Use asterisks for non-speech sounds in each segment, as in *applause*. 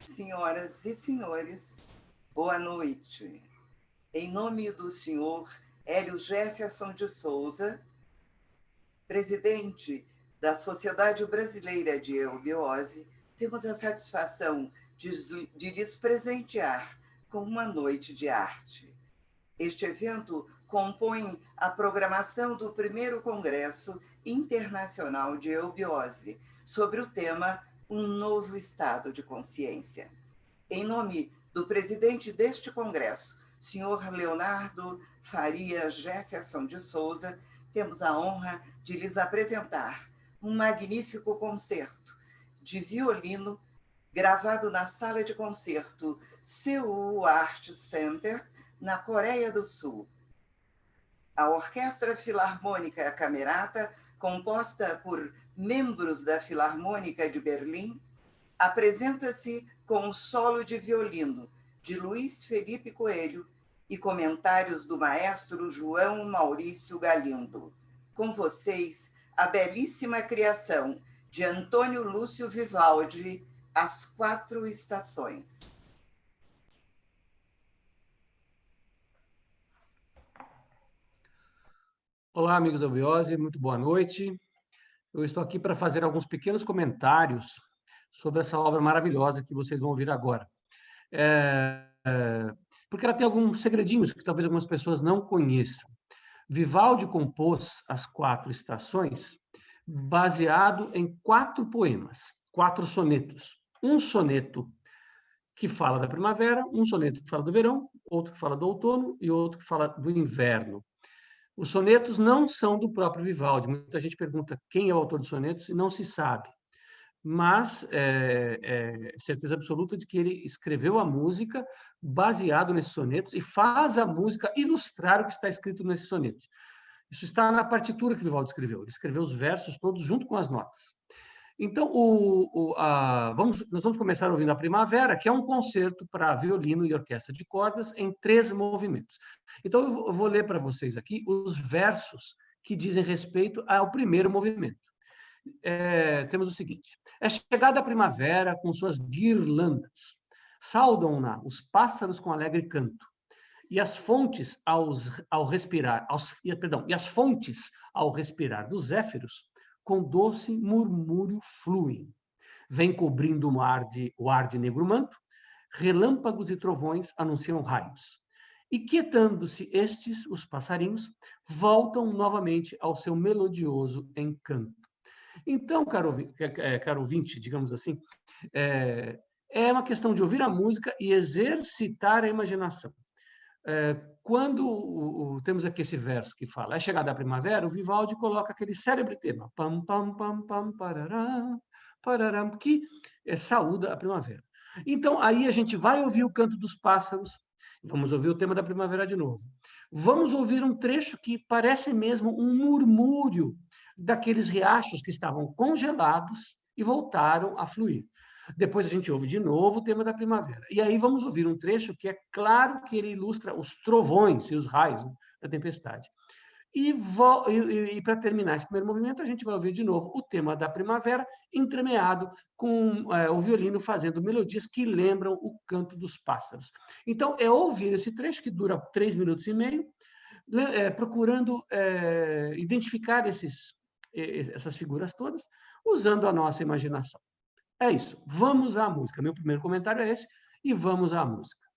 Senhoras e senhores, boa noite. Em nome do senhor Hélio Jefferson de Souza, presidente da Sociedade Brasileira de Eubiose, temos a satisfação de, de lhes presentear com uma noite de arte. Este evento compõe a programação do primeiro Congresso Internacional de Eubiose, sobre o tema Um Novo Estado de Consciência. Em nome do presidente deste Congresso, senhor Leonardo Faria Jefferson de Souza, temos a honra de lhes apresentar um magnífico concerto de violino gravado na sala de concerto Seoul Art Center, na Coreia do Sul. A Orquestra Filarmônica Camerata, composta por membros da Filarmônica de Berlim, apresenta-se com o solo de violino de Luiz Felipe Coelho e comentários do maestro João Maurício Galindo. Com vocês, a belíssima criação de Antônio Lúcio Vivaldi, As Quatro Estações. Olá, amigos da Biose, muito boa noite. Eu estou aqui para fazer alguns pequenos comentários sobre essa obra maravilhosa que vocês vão ouvir agora. É, é, porque ela tem alguns segredinhos que talvez algumas pessoas não conheçam. Vivaldi compôs as quatro estações baseado em quatro poemas, quatro sonetos. Um soneto que fala da primavera, um soneto que fala do verão, outro que fala do outono e outro que fala do inverno. Os sonetos não são do próprio Vivaldi. Muita gente pergunta quem é o autor dos sonetos e não se sabe. Mas é, é certeza absoluta de que ele escreveu a música baseado nesses sonetos e faz a música ilustrar o que está escrito nesses sonetos. Isso está na partitura que Vivaldi escreveu. Ele escreveu os versos todos junto com as notas. Então, o, o, a, vamos, nós vamos começar ouvindo a Primavera, que é um concerto para violino e orquestra de cordas em três movimentos. Então, eu vou ler para vocês aqui os versos que dizem respeito ao primeiro movimento. É, temos o seguinte: É chegada a primavera com suas guirlandas, Saudam-na os pássaros com alegre canto, e as fontes aos, ao respirar, aos, perdão, e as fontes ao respirar dos zéfiros com doce murmúrio fluem. Vem cobrindo o ar de, o ar de negro manto, relâmpagos e trovões anunciam raios. E quietando-se estes, os passarinhos, voltam novamente ao seu melodioso encanto. Então, caro, é, caro ouvinte, digamos assim, é, é uma questão de ouvir a música e exercitar a imaginação. É, quando temos aqui esse verso que fala, é chegada a primavera, o Vivaldi coloca aquele célebre tema, pam, pam, pam, pam, parará, parará, que é, saúda a primavera. Então, aí a gente vai ouvir o canto dos pássaros, vamos ouvir o tema da primavera de novo. Vamos ouvir um trecho que parece mesmo um murmúrio daqueles riachos que estavam congelados e voltaram a fluir. Depois a gente ouve de novo o tema da primavera. E aí vamos ouvir um trecho que é claro que ele ilustra os trovões e os raios né, da tempestade. E, e, e para terminar esse primeiro movimento, a gente vai ouvir de novo o tema da primavera, entremeado com é, o violino fazendo melodias que lembram o canto dos pássaros. Então, é ouvir esse trecho, que dura três minutos e meio, é, procurando é, identificar esses, essas figuras todas, usando a nossa imaginação. É isso. Vamos à música. Meu primeiro comentário é esse, e vamos à música.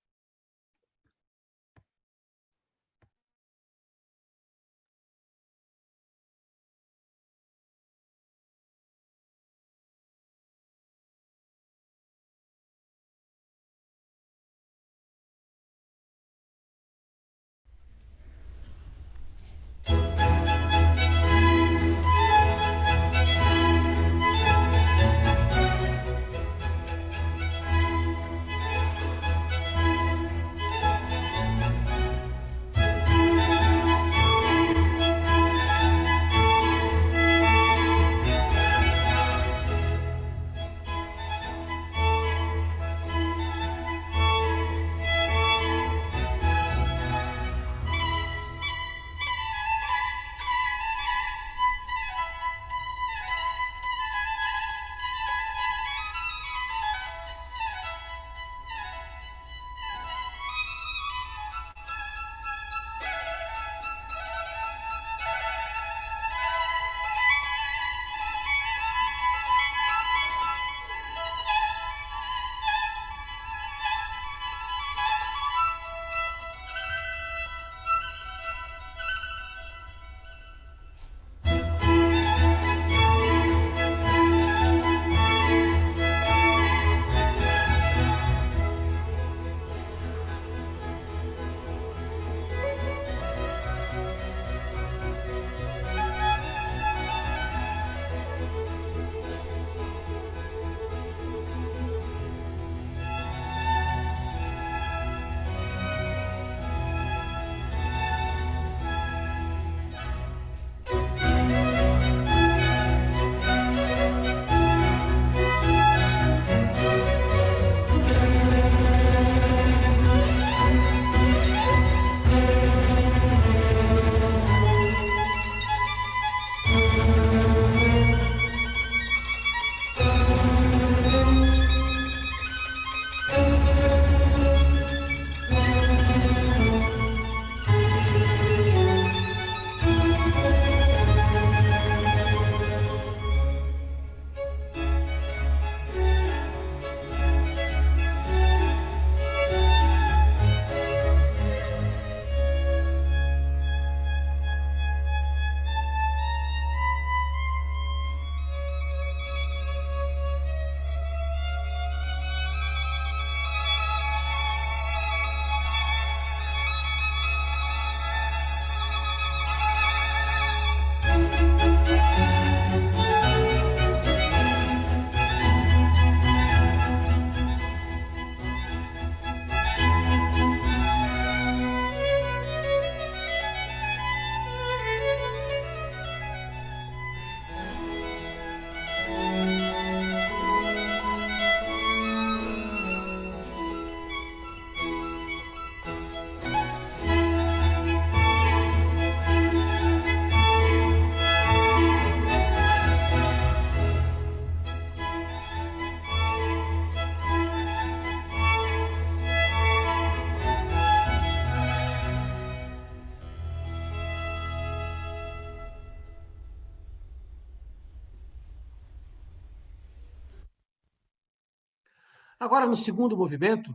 Agora, no segundo movimento,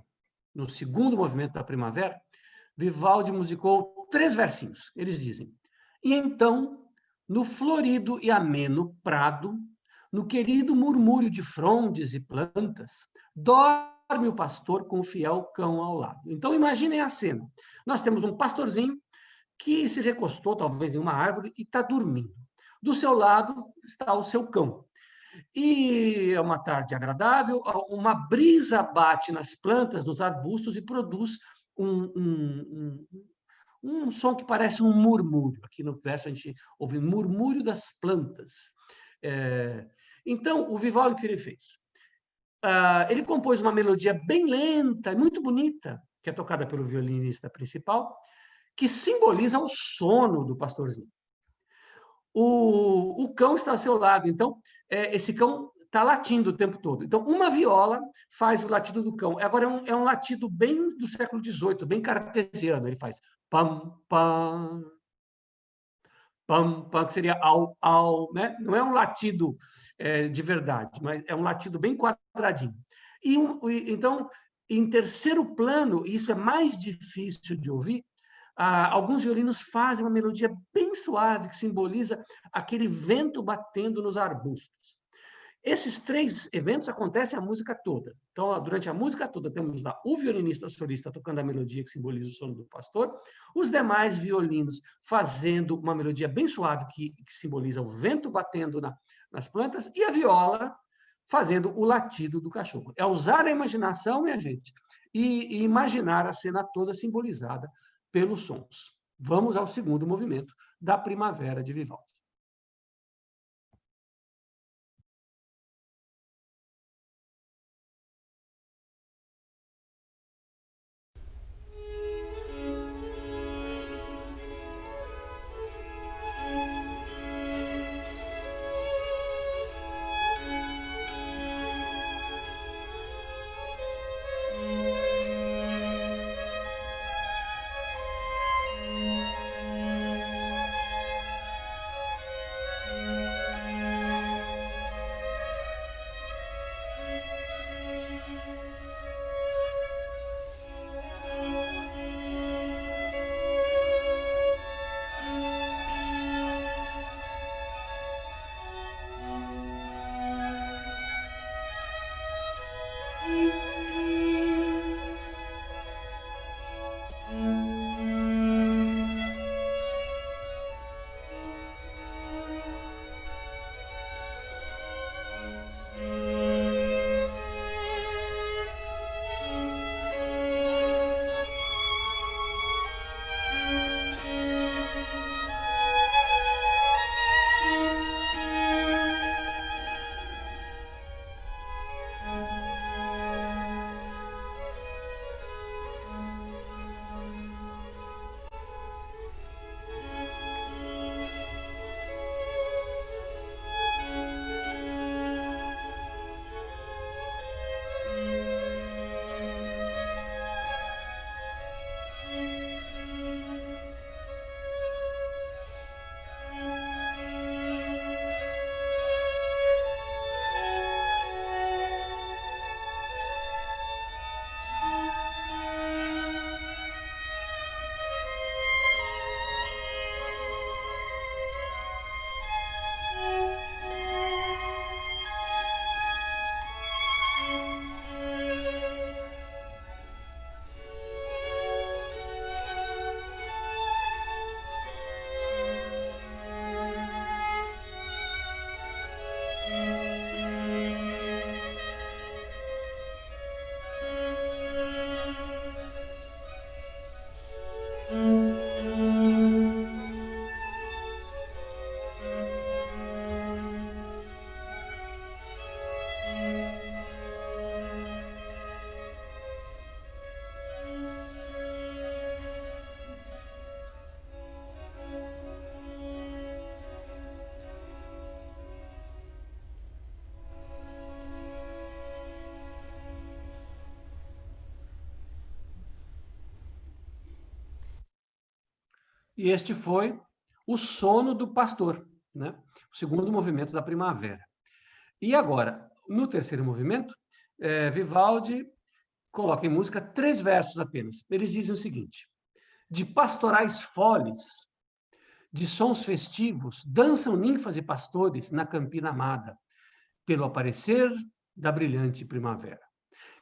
no segundo movimento da primavera, Vivaldi musicou três versinhos. Eles dizem: E então, no florido e ameno prado, no querido murmúrio de frondes e plantas, dorme o pastor com o fiel cão ao lado. Então, imaginem a cena. Nós temos um pastorzinho que se recostou, talvez, em uma árvore e está dormindo. Do seu lado está o seu cão. E é uma tarde agradável, uma brisa bate nas plantas, nos arbustos e produz um, um, um, um som que parece um murmúrio. Aqui no verso a gente ouve murmúrio das plantas. É, então, o Vivaldi, o que ele fez? Uh, ele compôs uma melodia bem lenta, muito bonita, que é tocada pelo violinista principal, que simboliza o sono do pastorzinho. O, o cão está ao seu lado, então, é, esse cão está latindo o tempo todo. Então, uma viola faz o latido do cão. Agora, é um, é um latido bem do século XVIII, bem cartesiano. Ele faz pam, pam, pam, pam, que seria au, au, né? Não é um latido é, de verdade, mas é um latido bem quadradinho. E, então, em terceiro plano, isso é mais difícil de ouvir, ah, alguns violinos fazem uma melodia bem suave que simboliza aquele vento batendo nos arbustos. Esses três eventos acontecem a música toda. Então, durante a música toda, temos lá o violinista solista tocando a melodia que simboliza o sono do pastor, os demais violinos fazendo uma melodia bem suave que, que simboliza o vento batendo na, nas plantas, e a viola fazendo o latido do cachorro. É usar a imaginação, minha gente, e, e imaginar a cena toda simbolizada pelos sons. Vamos ao segundo movimento da Primavera de Vivaldi. E este foi o sono do pastor, né? o segundo movimento da primavera. E agora, no terceiro movimento, é, Vivaldi coloca em música três versos apenas. Eles dizem o seguinte: de pastorais foles, de sons festivos, dançam ninfas e pastores na campina amada, pelo aparecer da brilhante primavera.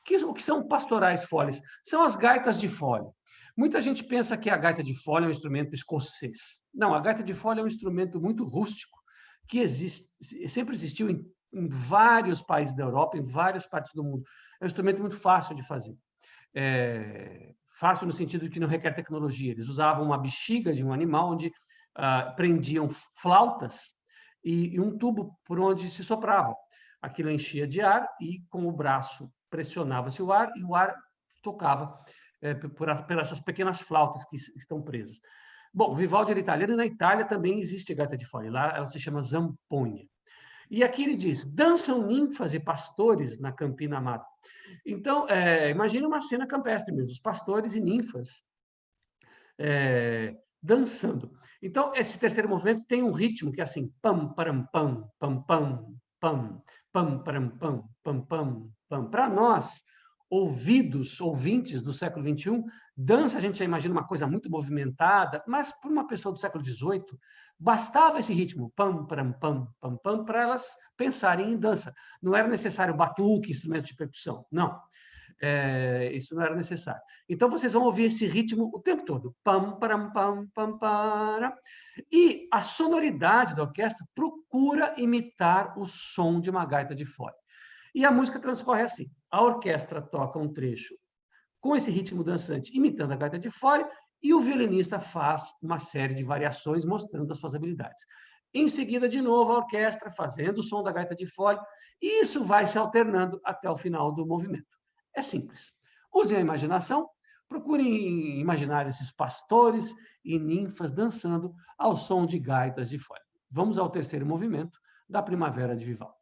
Que, o que são pastorais foles? São as gaitas de fole. Muita gente pensa que a gaita de fole é um instrumento escocês. Não, a gaita de fole é um instrumento muito rústico, que existe, sempre existiu em, em vários países da Europa, em várias partes do mundo. É um instrumento muito fácil de fazer. É, fácil no sentido de que não requer tecnologia. Eles usavam uma bexiga de um animal onde ah, prendiam flautas e, e, um tubo por onde se soprava. Aquilo enchia de ar e com o braço pressionava-se o ar e o ar tocava é, por, por essas pequenas flautas que estão presas. Bom, Vivaldi era italiano e na Itália também existe gaita de fole. Lá ela se chama zamponha. E aqui ele diz: dançam ninfas e pastores na Campina Amada. Então, é, imagine uma cena campestre mesmo, os pastores e ninfas é, dançando. Então, esse terceiro movimento tem um ritmo que é assim: pam, param, pam, pam, pam, pam, pam, param, pam, pam, pam, pam. Para nós, ouvidos, ouvintes do século XXI, dança a gente já imagina uma coisa muito movimentada, mas para uma pessoa do século XVIII, bastava esse ritmo, pam, pam, pam, pam, pam, para elas pensarem em dança. Não era necessário batuque, instrumento de percussão, não. É, isso não era necessário. Então vocês vão ouvir esse ritmo o tempo todo, pam, pam, pam, pam, para. E a sonoridade da orquestra procura imitar o som de uma gaita de fole. E a música transcorre assim: a orquestra toca um trecho com esse ritmo dançante, imitando a gaita de fole, e o violinista faz uma série de variações mostrando as suas habilidades. Em seguida, de novo, a orquestra fazendo o som da gaita de fole, e isso vai se alternando até o final do movimento. É simples. Usem a imaginação, procurem imaginar esses pastores e ninfas dançando ao som de gaitas de fole. Vamos ao terceiro movimento da Primavera de Vivaldi.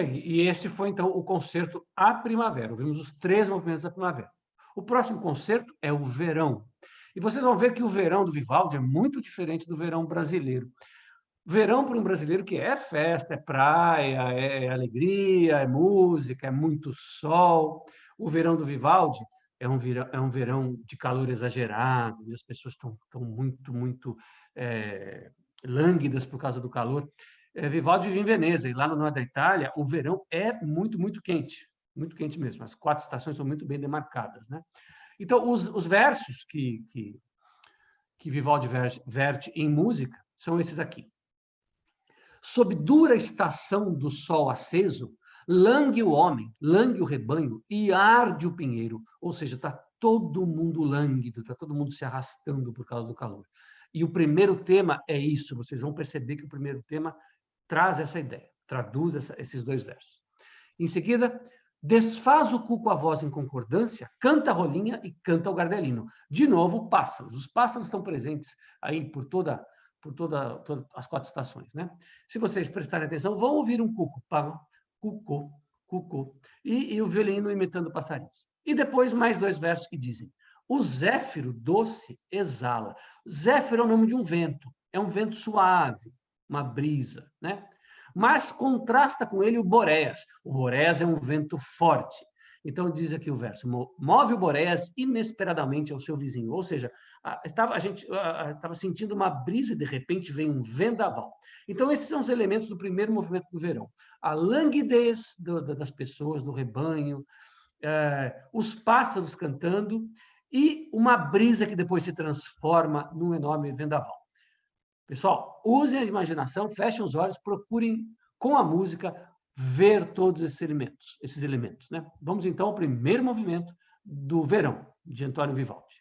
Bem, e este foi então o concerto A Primavera. Vimos os três movimentos da primavera. O próximo concerto é o Verão. E vocês vão ver que o verão do Vivaldi é muito diferente do verão brasileiro. Verão para um brasileiro que é festa, é praia, é alegria, é música, é muito sol. O verão do Vivaldi é um verão, é um verão de calor exagerado, e as pessoas estão, estão muito, muito é, lânguidas por causa do calor. É, Vivaldi vive em Veneza, e lá no norte da Itália, o verão é muito, muito quente, muito quente mesmo. As quatro estações são muito bem demarcadas. Né? Então, os, os versos que, que, que Vivaldi verte em música são esses aqui. Sob dura estação do sol aceso, langue o homem, langue o rebanho e arde o pinheiro. Ou seja, está todo mundo lânguido, está todo mundo se arrastando por causa do calor. E o primeiro tema é isso, vocês vão perceber que o primeiro tema traz essa ideia, traduz essa, esses dois versos. Em seguida, desfaz o cuco a voz em concordância, canta a rolinha e canta o gardelino. De novo, pássaros. Os pássaros estão presentes aí por toda por toda, todas as quatro estações, né? Se vocês prestarem atenção, vão ouvir um cuco, pá, cucô, cucô, e, e o violino imitando passarinhos. E depois mais dois versos que dizem: O zéfiro doce exala. Zéfiro é o nome de um vento, é um vento suave, uma brisa, né? Mas contrasta com ele o boréas. O boréas é um vento forte. Então diz aqui o verso: move o boréas inesperadamente ao seu vizinho. Ou seja, estava, a gente estava sentindo uma brisa e de repente vem um vendaval. Então esses são os elementos do primeiro movimento do verão a languidez do, das pessoas, do rebanho, é, os pássaros cantando e uma brisa que depois se transforma num enorme vendaval. Pessoal, usem a imaginação, fechem os olhos, procurem com a música ver todos esses elementos, esses elementos, né? Vamos então ao primeiro movimento do Verão de Antônio Vivaldi.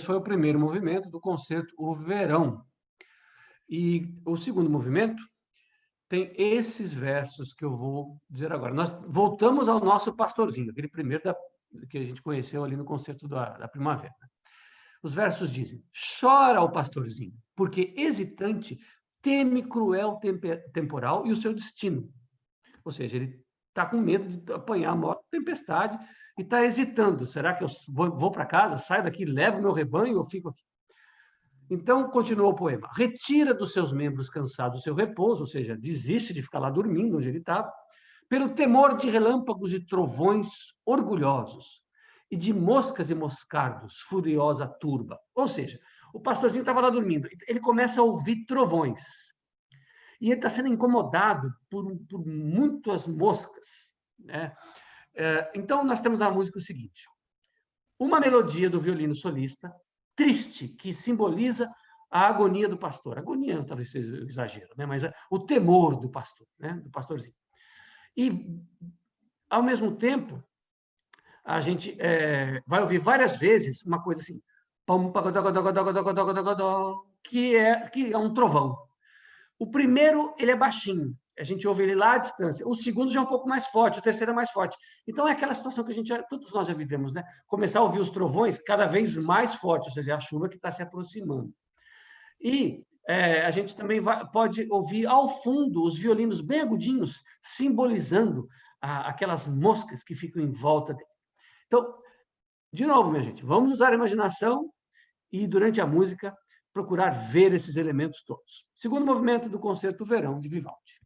Esse foi o primeiro movimento do concerto O Verão. E o segundo movimento tem esses versos que eu vou dizer agora. Nós voltamos ao nosso pastorzinho, aquele primeiro da, que a gente conheceu ali no concerto da, da primavera. Os versos dizem: Chora o pastorzinho, porque hesitante teme cruel temporal e o seu destino. Ou seja, ele está com medo de apanhar a maior tempestade e está hesitando. Será que eu vou, vou para casa, saio daqui, levo meu rebanho ou fico aqui? Então, continuou o poema. Retira dos seus membros cansados o seu repouso, ou seja, desiste de ficar lá dormindo onde ele estava, pelo temor de relâmpagos e trovões orgulhosos e de moscas e moscardos, furiosa turba. Ou seja, o pastorzinho estava lá dormindo, ele começa a ouvir trovões. E ele está sendo incomodado por, por muitas moscas. Né? É, então, nós temos na música o seguinte: uma melodia do violino solista, triste, que simboliza a agonia do pastor. Agonia talvez seja exagero, né? mas o temor do pastor, né? do pastorzinho. E, ao mesmo tempo, a gente é, vai ouvir várias vezes uma coisa assim, que é, que é um trovão. O primeiro, ele é baixinho, a gente ouve ele lá à distância. O segundo já é um pouco mais forte, o terceiro é mais forte. Então é aquela situação que a gente já, todos nós já vivemos, né? Começar a ouvir os trovões cada vez mais fortes, ou seja, a chuva que está se aproximando. E é, a gente também vai, pode ouvir ao fundo os violinos bem agudinhos, simbolizando a, aquelas moscas que ficam em volta dele. Então, de novo, minha gente, vamos usar a imaginação e, durante a música, procurar ver esses elementos todos. Segundo movimento do Concerto Verão de Vivaldi.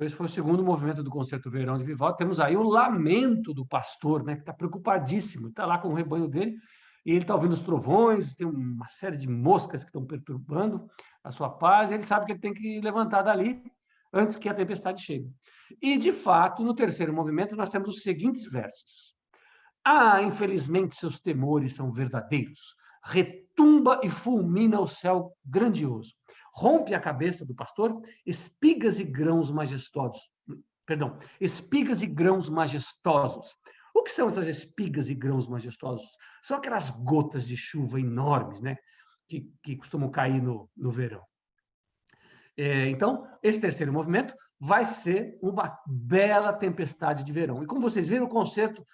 Esse foi o segundo movimento do Concerto Verão de Vivaldi. Temos aí o lamento do pastor, né, que está preocupadíssimo, está lá com o rebanho dele, e ele está ouvindo os trovões, tem uma série de moscas que estão perturbando a sua paz, e ele sabe que ele tem que levantar dali antes que a tempestade chegue. E, de fato, no terceiro movimento, nós temos os seguintes versos. Ah, infelizmente, seus temores são verdadeiros. Retumba e fulmina o céu grandioso rompe a cabeça do pastor, espigas e grãos majestosos. Perdão, espigas e grãos majestosos. O que são essas espigas e grãos majestosos? São aquelas gotas de chuva enormes, né? Que, que costumam cair no, no verão. É, então, esse terceiro movimento vai ser uma bela tempestade de verão. E como vocês viram, o concerto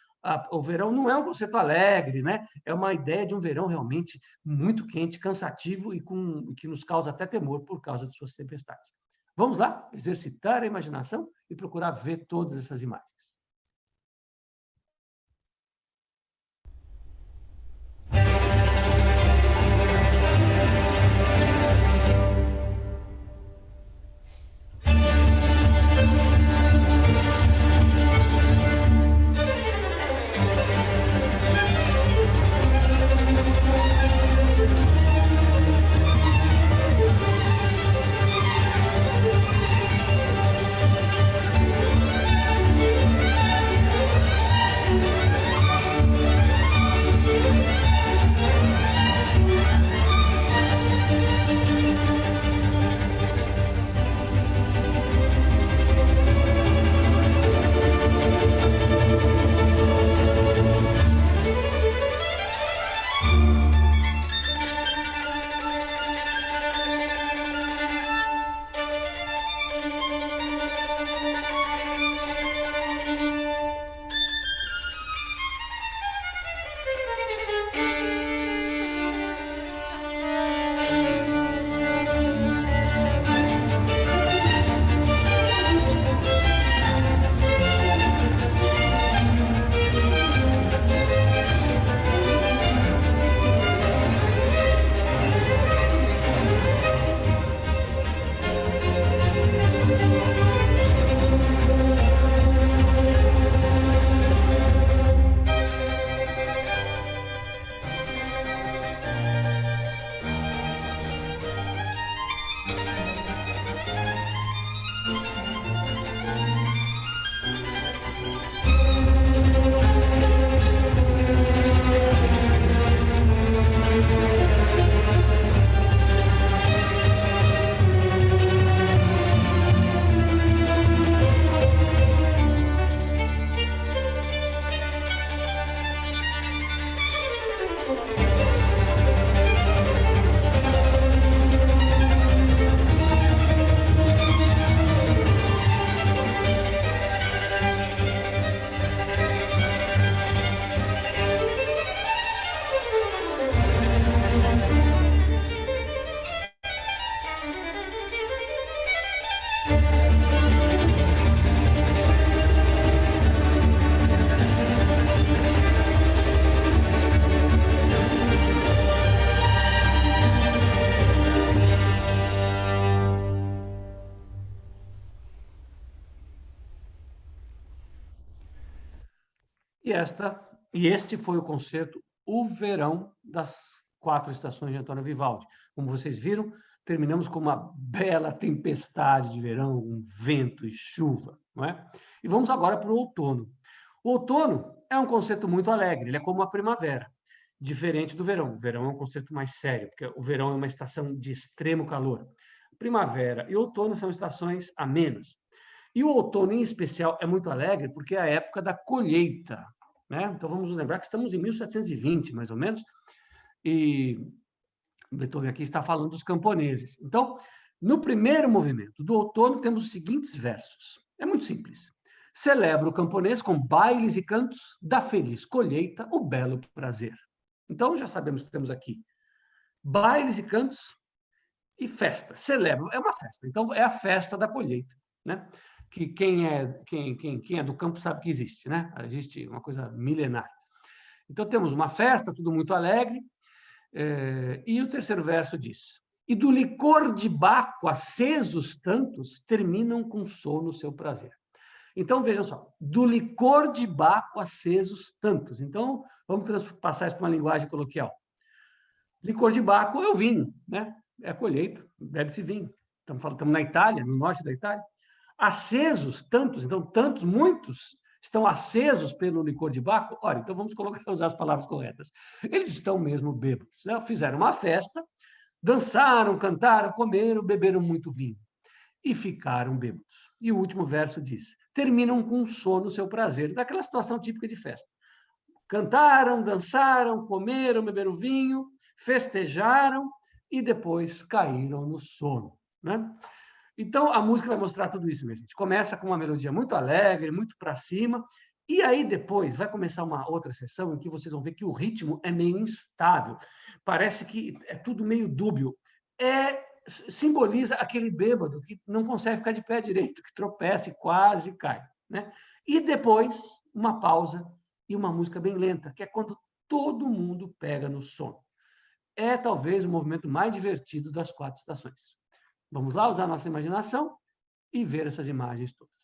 o verão não é um conceito alegre, né? É uma ideia de um verão realmente muito quente, cansativo e com, que nos causa até temor por causa de suas tempestades. Vamos lá, exercitar a imaginação e procurar ver todas essas imagens. Esta e este foi o concerto O Verão das quatro estações de Antônio Vivaldi. Como vocês viram, terminamos com uma bela tempestade de verão, um vento e chuva, não é? E vamos agora para o outono. O outono é um concerto muito alegre, ele é como a primavera, diferente do verão. O verão é um concerto mais sério, porque o verão é uma estação de extremo calor. Primavera e outono são estações amenas. E o outono, em especial, é muito alegre porque é a época da colheita. Né? Então, vamos lembrar que estamos em 1720, mais ou menos, e Beethoven aqui está falando dos camponeses. Então, no primeiro movimento do outono, temos os seguintes versos. É muito simples. Celebra o camponês com bailes e cantos da feliz colheita o belo prazer. Então, já sabemos que temos aqui bailes e cantos e festa. Celebra, é uma festa. Então, é a festa da colheita. Né? Que quem é, quem, quem, quem é do campo sabe que existe, né? Existe uma coisa milenar. Então, temos uma festa, tudo muito alegre, é, e o terceiro verso diz: E do licor de Baco, acesos tantos, terminam com sono seu prazer. Então, vejam só, do licor de Baco, acesos tantos. Então, vamos passar isso para uma linguagem coloquial. Licor de Baco é o vinho, né? É a colheita, bebe-se vinho. Estamos, falando, estamos na Itália, no norte da Itália acesos, tantos, então tantos, muitos estão acesos pelo licor de Baco. Ora, então vamos colocar, *laughs* usar as palavras corretas. Eles estão mesmo bêbados. Né? Fizeram uma festa, dançaram, cantaram, comeram, beberam muito vinho e ficaram bêbados. E o último verso diz: terminam com sono seu prazer, daquela situação típica de festa. Cantaram, dançaram, comeram, beberam vinho, festejaram e depois caíram no sono. Né? Então, a música vai mostrar tudo isso, minha gente. Começa com uma melodia muito alegre, muito para cima, e aí depois vai começar uma outra sessão em que vocês vão ver que o ritmo é meio instável. Parece que é tudo meio dúbio. É simboliza aquele bêbado que não consegue ficar de pé direito, que tropeça e quase cai, né? E depois uma pausa e uma música bem lenta, que é quando todo mundo pega no sono. É talvez o movimento mais divertido das quatro estações. Vamos lá usar nossa imaginação e ver essas imagens todas.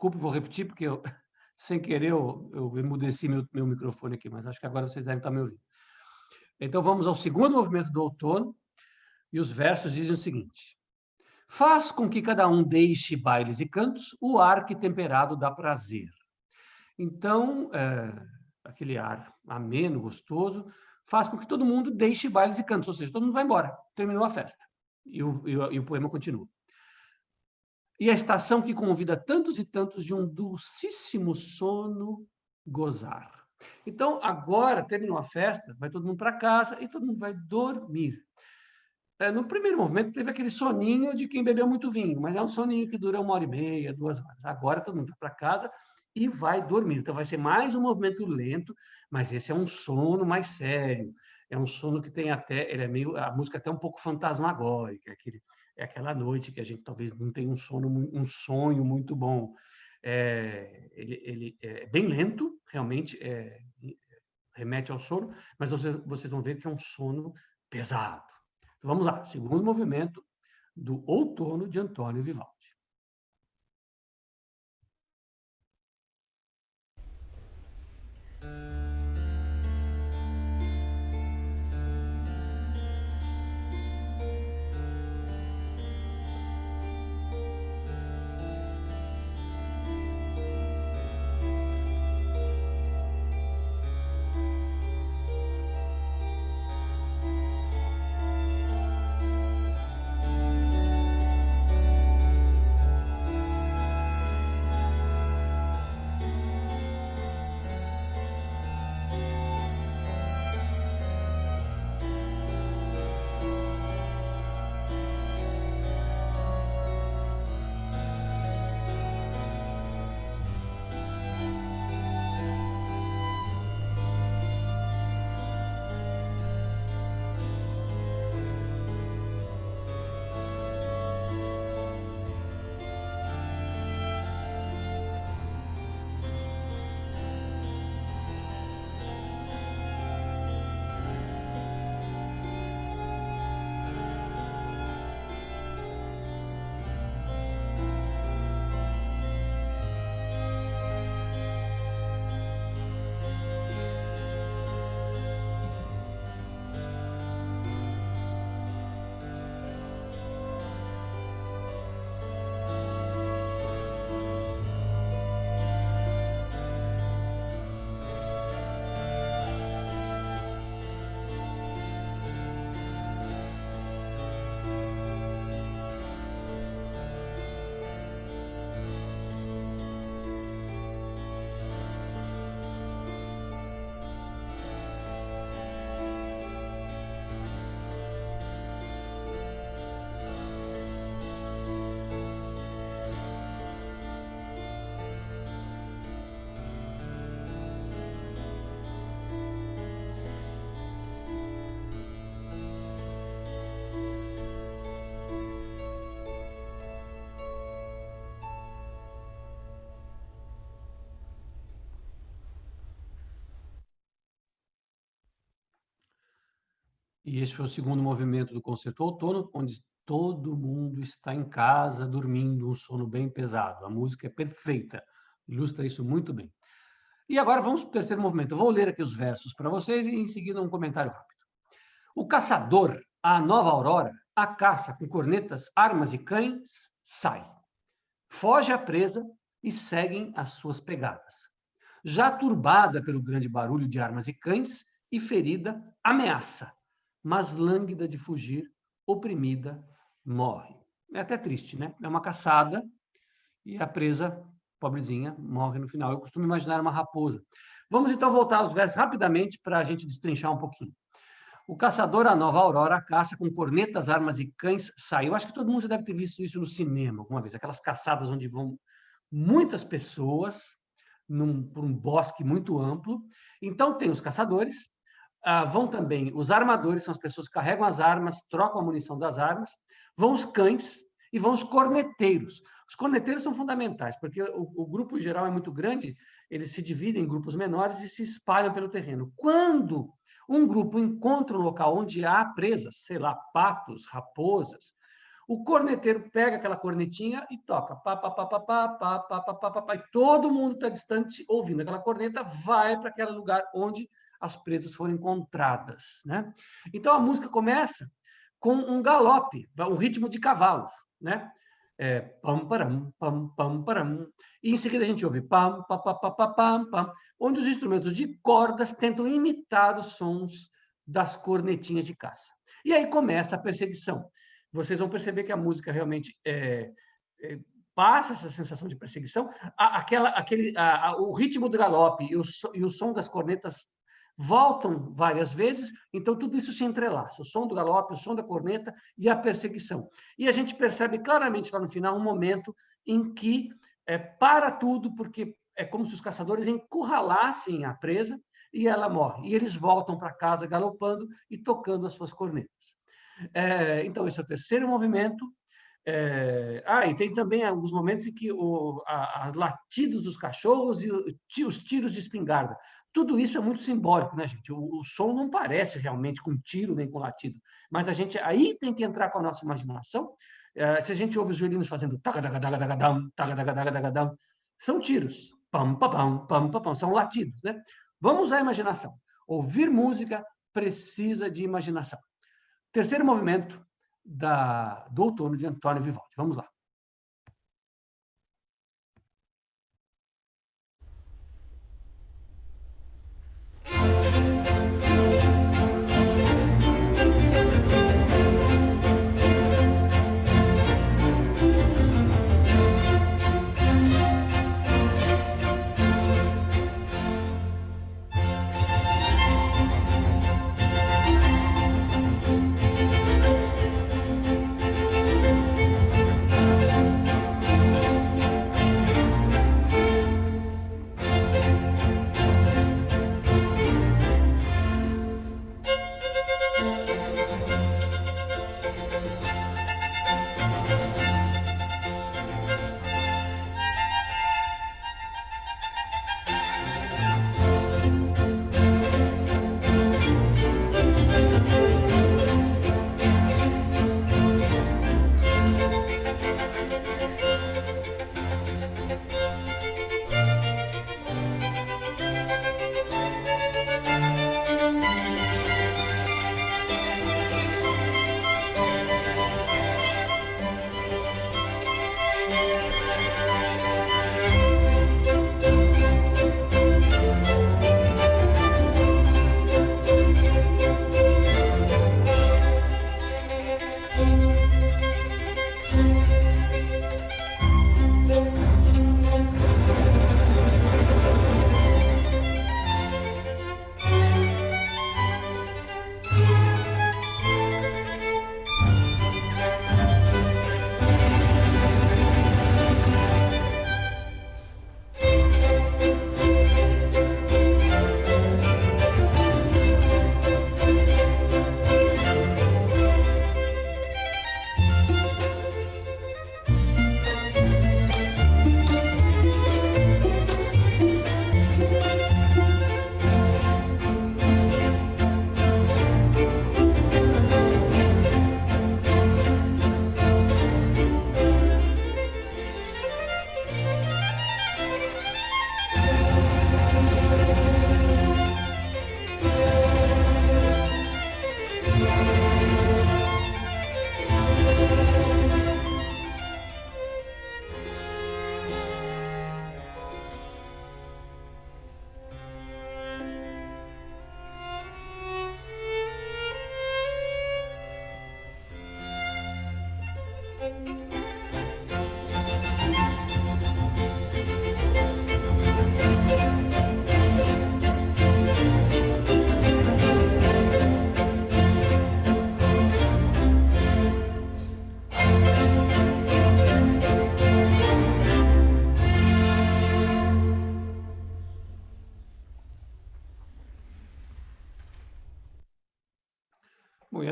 Desculpe, vou repetir, porque eu, *laughs* sem querer eu, eu emudeci meu, meu microfone aqui, mas acho que agora vocês devem estar me ouvindo. Então vamos ao segundo movimento do outono, e os versos dizem o seguinte: Faz com que cada um deixe bailes e cantos o ar que temperado dá prazer. Então, é, aquele ar ameno, gostoso, faz com que todo mundo deixe bailes e cantos, ou seja, todo mundo vai embora, terminou a festa. E o, e o, e o poema continua. E a estação que convida tantos e tantos de um dulcíssimo sono gozar. Então, agora, terminou a festa, vai todo mundo para casa e todo mundo vai dormir. É, no primeiro movimento, teve aquele soninho de quem bebeu muito vinho, mas é um soninho que dura uma hora e meia, duas horas. Agora, todo mundo vai para casa e vai dormir. Então, vai ser mais um movimento lento, mas esse é um sono mais sério. É um sono que tem até, ele é meio, a música é até um pouco fantasmagórica, é, aquele, é aquela noite que a gente talvez não tenha um sono, um sonho muito bom. É, ele, ele, é bem lento, realmente é, remete ao sono, mas vocês, vocês vão ver que é um sono pesado. Vamos lá, segundo movimento do Outono de Antônio Vivaldi. E esse foi o segundo movimento do concerto outono, onde todo mundo está em casa dormindo um sono bem pesado. A música é perfeita, ilustra isso muito bem. E agora vamos para o terceiro movimento. Eu vou ler aqui os versos para vocês e em seguida um comentário rápido. O caçador, a nova aurora, a caça com cornetas, armas e cães, sai. Foge à presa e seguem as suas pegadas. Já turbada pelo grande barulho de armas e cães e ferida, ameaça mas lânguida de fugir, oprimida, morre. É até triste, né? É uma caçada e a presa, pobrezinha, morre no final. Eu costumo imaginar uma raposa. Vamos então voltar aos versos rapidamente para a gente destrinchar um pouquinho. O caçador, a nova aurora, a caça com cornetas, armas e cães saiu. Acho que todo mundo já deve ter visto isso no cinema alguma vez. Aquelas caçadas onde vão muitas pessoas num, por um bosque muito amplo. Então, tem os caçadores, ah, vão também os armadores, são as pessoas que carregam as armas, trocam a munição das armas, vão os cães e vão os corneteiros. Os corneteiros são fundamentais, porque o, o grupo em geral é muito grande, eles se dividem em grupos menores e se espalham pelo terreno. Quando um grupo encontra um local onde há presas, sei lá, patos, raposas, o corneteiro pega aquela cornetinha e toca. Pá, pá, pá, pá, pá, pá, pá, pá, pá, pá, e todo mundo está distante ouvindo aquela corneta, vai para aquele lugar onde as presas foram encontradas. Né? Então, a música começa com um galope, um ritmo de cavalos. Né? É, pam, param, pam, pam, param. E em seguida a gente ouve pam, pam, pam, pam, pam, pam, onde os instrumentos de cordas tentam imitar os sons das cornetinhas de caça. E aí começa a perseguição vocês vão perceber que a música realmente é, é, passa essa sensação de perseguição. aquela, aquele, a, a, o ritmo do galope e o, e o som das cornetas voltam várias vezes, então tudo isso se entrelaça, o som do galope, o som da corneta e a perseguição. E a gente percebe claramente lá no final um momento em que é, para tudo, porque é como se os caçadores encurralassem a presa e ela morre. E eles voltam para casa galopando e tocando as suas cornetas. É, então, esse é o terceiro movimento. É, ah, e tem também alguns momentos em que o, a, a latidos dos cachorros e os tiros de espingarda. Tudo isso é muito simbólico, né, gente? O, o, som não parece realmente com tiro nem com latido, mas a gente aí tem que entrar com a nossa imaginação. É, se a gente ouve os violinos fazendo são tiros, pam, pam, pam, pam, pam, são latidos, né? Vamos a imaginação. Ouvir música precisa de imaginação. Terceiro movimento da, do outono de Antônio Vivaldi. Vamos lá.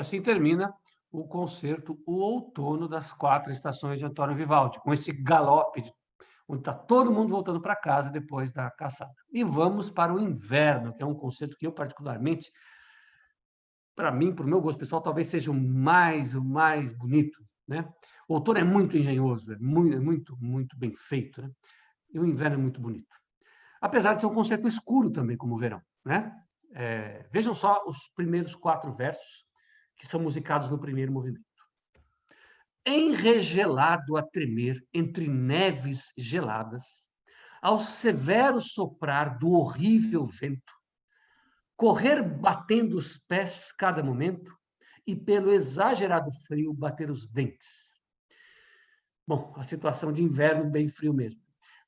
Assim termina o concerto O Outono das Quatro Estações de Antônio Vivaldi, com esse galope, onde está todo mundo voltando para casa depois da caçada. E vamos para o Inverno, que é um concerto que eu, particularmente, para mim, para o meu gosto pessoal, talvez seja o mais, o mais bonito Né? O outono é muito engenhoso, é muito, é muito, muito bem feito. Né? E o inverno é muito bonito. Apesar de ser um conceito escuro também, como o verão. Né? É, vejam só os primeiros quatro versos que são musicados no primeiro movimento. Enregelado a tremer entre neves geladas, ao severo soprar do horrível vento, correr batendo os pés cada momento e pelo exagerado frio bater os dentes. Bom, a situação de inverno bem frio mesmo.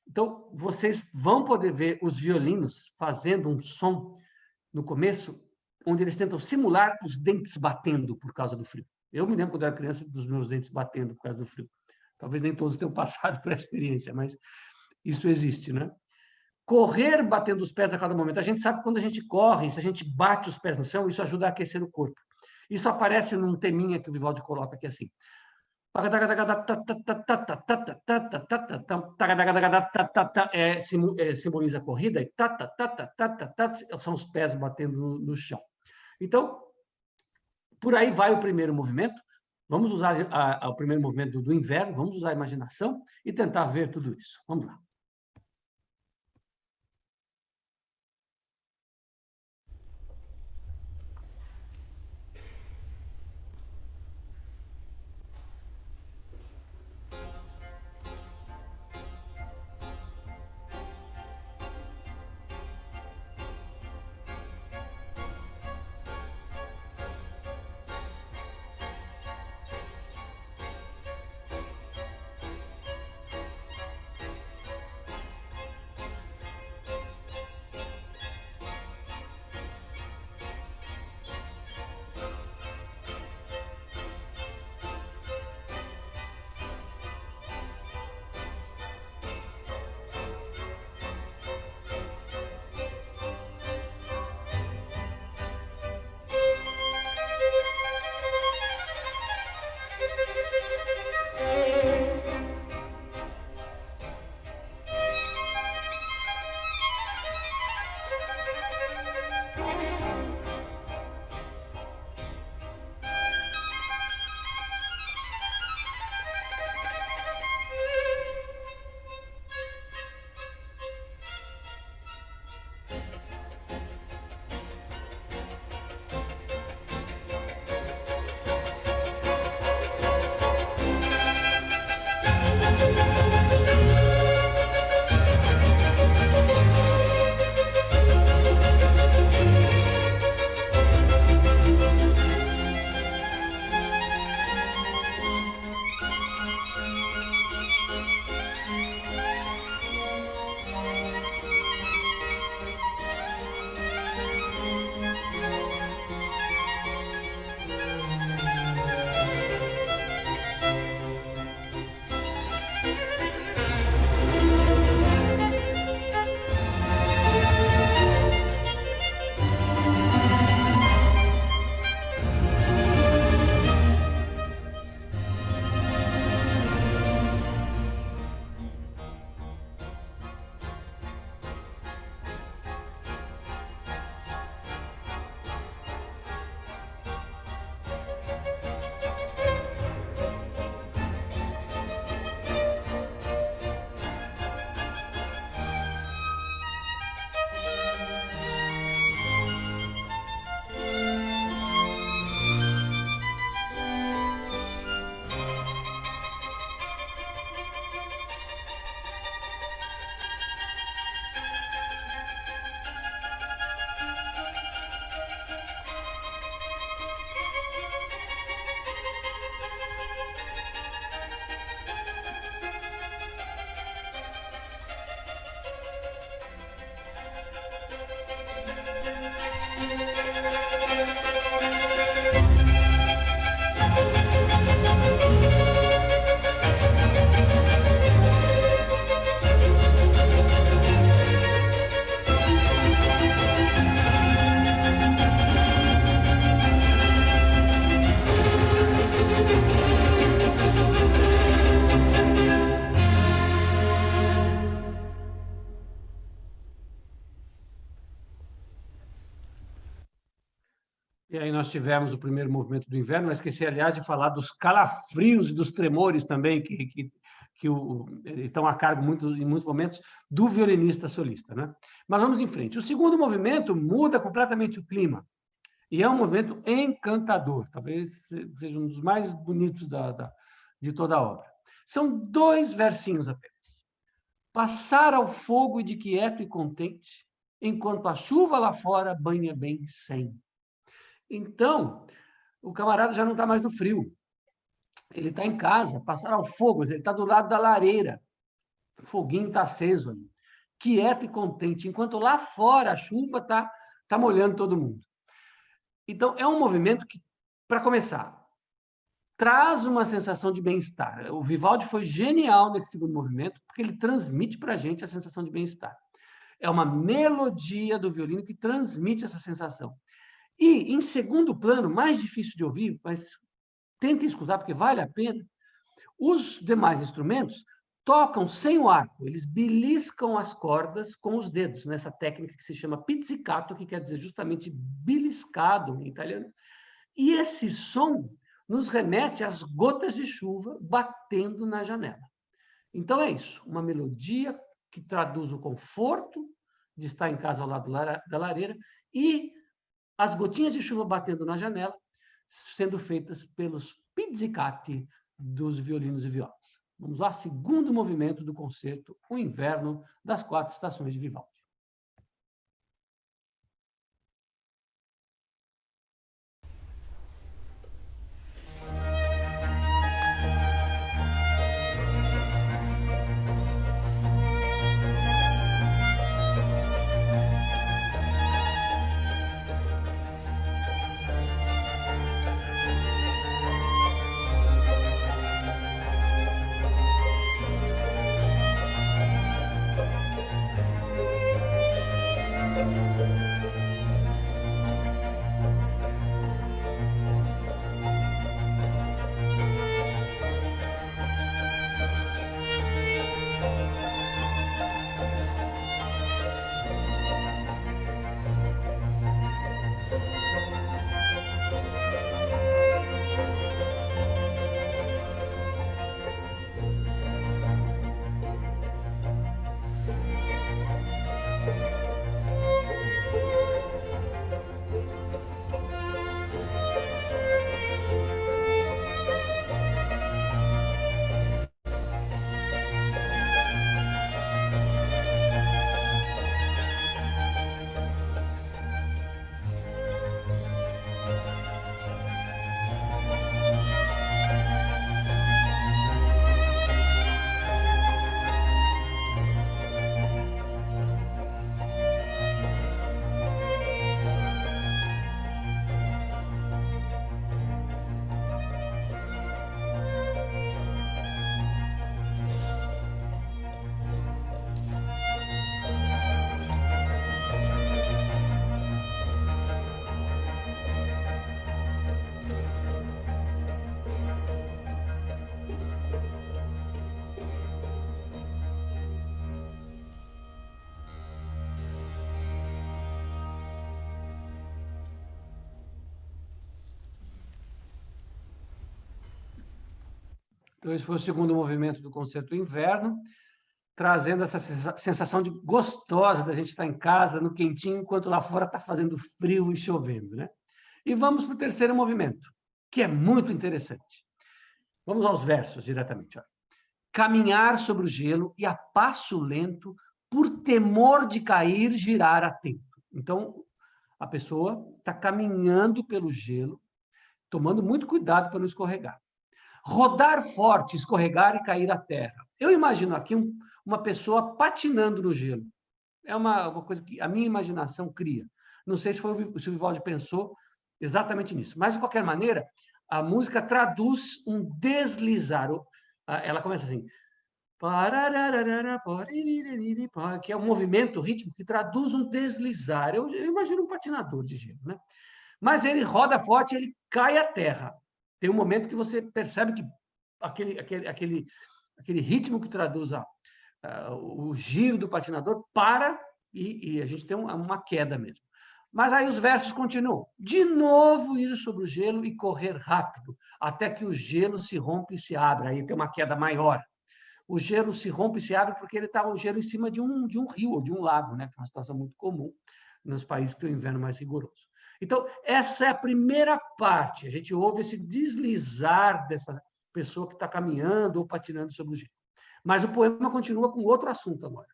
Então, vocês vão poder ver os violinos fazendo um som no começo, onde eles tentam simular os dentes batendo por causa do frio. Eu me lembro quando era criança dos meus dentes batendo por causa do frio. Talvez nem todos tenham *laughs* passado por essa experiência, mas isso existe, né? Correr batendo os pés a cada momento. A gente sabe que quando a gente corre, se a gente bate os pés no chão, isso ajuda a aquecer o corpo. Isso aparece num teminha que o Vivaldi coloca aqui assim. É, simboliza a corrida e são os pés batendo no chão. Então, por aí vai o primeiro movimento. Vamos usar a, a, o primeiro movimento do inverno, vamos usar a imaginação e tentar ver tudo isso. Vamos lá. Tivemos o primeiro movimento do inverno, mas esqueci, aliás, de falar dos calafrios e dos tremores também, que, que, que o, estão a cargo, muito, em muitos momentos, do violinista solista. Né? Mas vamos em frente. O segundo movimento muda completamente o clima. E é um movimento encantador, talvez seja um dos mais bonitos da, da, de toda a obra. São dois versinhos apenas. Passar ao fogo de quieto e contente, enquanto a chuva lá fora banha bem sem. Então, o camarada já não está mais no frio. Ele está em casa, passar ao fogo, ele está do lado da lareira. O foguinho está aceso ali. Quieto e contente, enquanto lá fora a chuva está tá molhando todo mundo. Então, é um movimento que, para começar, traz uma sensação de bem-estar. O Vivaldi foi genial nesse segundo movimento, porque ele transmite para a gente a sensação de bem-estar. É uma melodia do violino que transmite essa sensação. E, em segundo plano, mais difícil de ouvir, mas tentem escutar porque vale a pena, os demais instrumentos tocam sem o arco, eles beliscam as cordas com os dedos, nessa técnica que se chama pizzicato, que quer dizer justamente beliscado em italiano. E esse som nos remete às gotas de chuva batendo na janela. Então é isso, uma melodia que traduz o conforto de estar em casa ao lado da lareira e as gotinhas de chuva batendo na janela, sendo feitas pelos pizzicati dos violinos e violas. Vamos lá, segundo movimento do concerto O Inverno das Quatro Estações de Vivaldi. Então, esse foi o segundo movimento do Concerto Inverno, trazendo essa sensação de gostosa da gente estar em casa, no quentinho, enquanto lá fora está fazendo frio e chovendo. Né? E vamos para o terceiro movimento, que é muito interessante. Vamos aos versos diretamente. Caminhar sobre o gelo e a passo lento, por temor de cair, girar atento. Então, a pessoa está caminhando pelo gelo, tomando muito cuidado para não escorregar rodar forte, escorregar e cair à terra. Eu imagino aqui um, uma pessoa patinando no gelo. É uma, uma, coisa que a minha imaginação cria. Não sei se, foi, se o Vivaldi pensou exatamente nisso. Mas, de qualquer maneira, a música traduz um deslizar. Ela começa assim. Que é um movimento rítmico que traduz um deslizar. Eu, eu imagino um patinador de gelo, né? Mas ele roda forte, ele cai à terra tem um momento que você percebe que aquele, aquele, aquele, aquele ritmo que traduz a, a, o giro do patinador para e, e a gente tem uma, uma queda mesmo. Mas aí os versos continuam. De novo ir sobre o gelo e correr rápido, até que o gelo se rompe e se abre. Aí tem uma queda maior. O gelo se rompe e se abre porque ele está o gelo em cima de um, de um rio ou de um lago, né? que é uma situação muito comum nos países que têm o inverno mais rigoroso. Então, essa é a primeira parte. A gente ouve esse deslizar dessa pessoa que está caminhando ou patinando sobre o gelo. Mas o poema continua com outro assunto agora.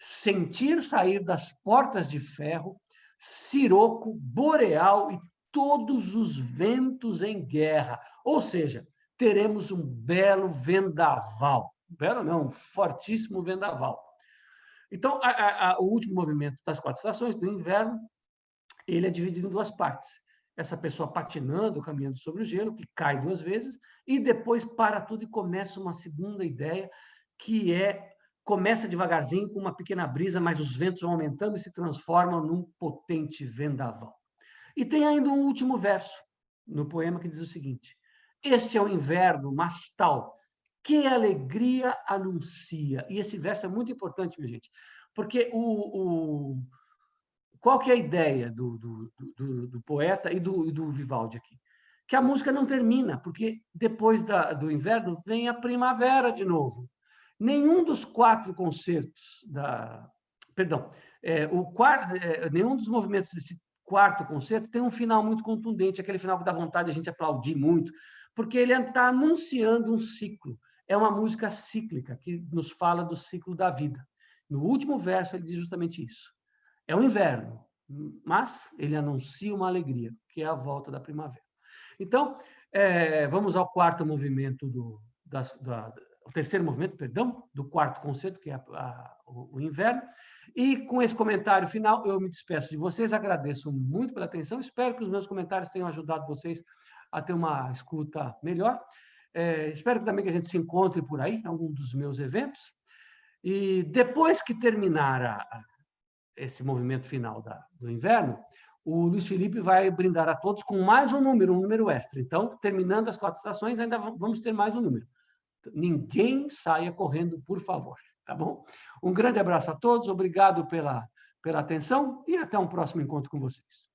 Sentir sair das portas de ferro Siroco, Boreal e todos os ventos em guerra. Ou seja, teremos um belo vendaval. Belo não, um fortíssimo vendaval. Então, a, a, o último movimento das quatro estações do inverno, ele é dividido em duas partes. Essa pessoa patinando, caminhando sobre o gelo, que cai duas vezes, e depois para tudo e começa uma segunda ideia, que é começa devagarzinho com uma pequena brisa, mas os ventos vão aumentando e se transformam num potente vendaval. E tem ainda um último verso no poema que diz o seguinte: Este é o inverno, mas tal, que alegria anuncia. E esse verso é muito importante, minha gente, porque o, o qual que é a ideia do, do, do, do poeta e do, Vivaldi aqui? Que a música não termina, porque depois da, do inverno vem a primavera de novo. Nenhum dos quatro concertos da. Perdão, é, o quarto, é, nenhum dos movimentos desse quarto concerto tem um final muito contundente, aquele final que dá vontade de a gente aplaudir muito, porque ele está anunciando um ciclo. É uma música cíclica que nos fala do ciclo da vida. No último verso, ele diz justamente isso. É o inverno, mas ele anuncia uma alegria, que é a volta da primavera. Então, é, vamos ao quarto movimento do, da, o terceiro movimento, perdão, do quarto concerto, que é a, a, o, o, inverno. E com esse comentário final, eu me despeço de vocês, agradeço muito pela atenção, espero que os meus comentários tenham ajudado vocês a ter uma escuta melhor. É, espero também que a gente se encontre por aí, em algum dos meus eventos. E depois que terminar a, esse movimento final da, do inverno, o Luiz Felipe vai brindar a todos com mais um número, um número extra. Então, terminando as quatro estações, ainda vamos ter mais um número. Ninguém saia correndo, por favor, tá bom? Um grande abraço a todos, obrigado pela, pela atenção e até um próximo encontro com vocês.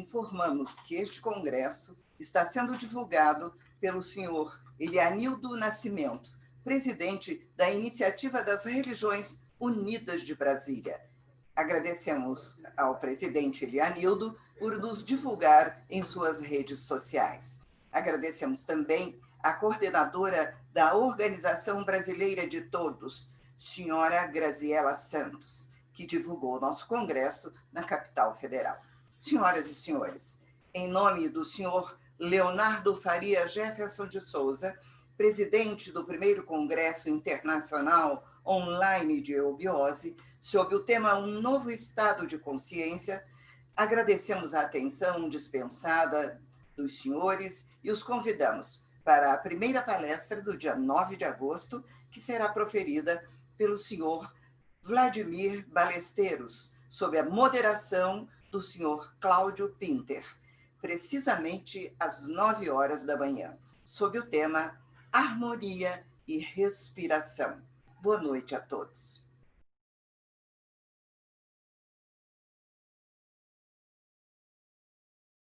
Informamos que este congresso está sendo divulgado pelo senhor Elianildo Nascimento, presidente da Iniciativa das Religiões Unidas de Brasília. Agradecemos ao presidente Elianildo por nos divulgar em suas redes sociais. Agradecemos também à coordenadora da Organização Brasileira de Todos, senhora Graziela Santos, que divulgou o nosso congresso na capital federal. Senhoras e senhores, em nome do senhor Leonardo Faria Jefferson de Souza, presidente do primeiro Congresso Internacional Online de Eubiose, sob o tema Um Novo Estado de Consciência, agradecemos a atenção dispensada dos senhores e os convidamos para a primeira palestra do dia 9 de agosto, que será proferida pelo senhor Vladimir Balesteiros, sob a moderação do senhor Cláudio Pinter, precisamente às 9 horas da manhã, sob o tema harmonia e respiração. Boa noite a todos.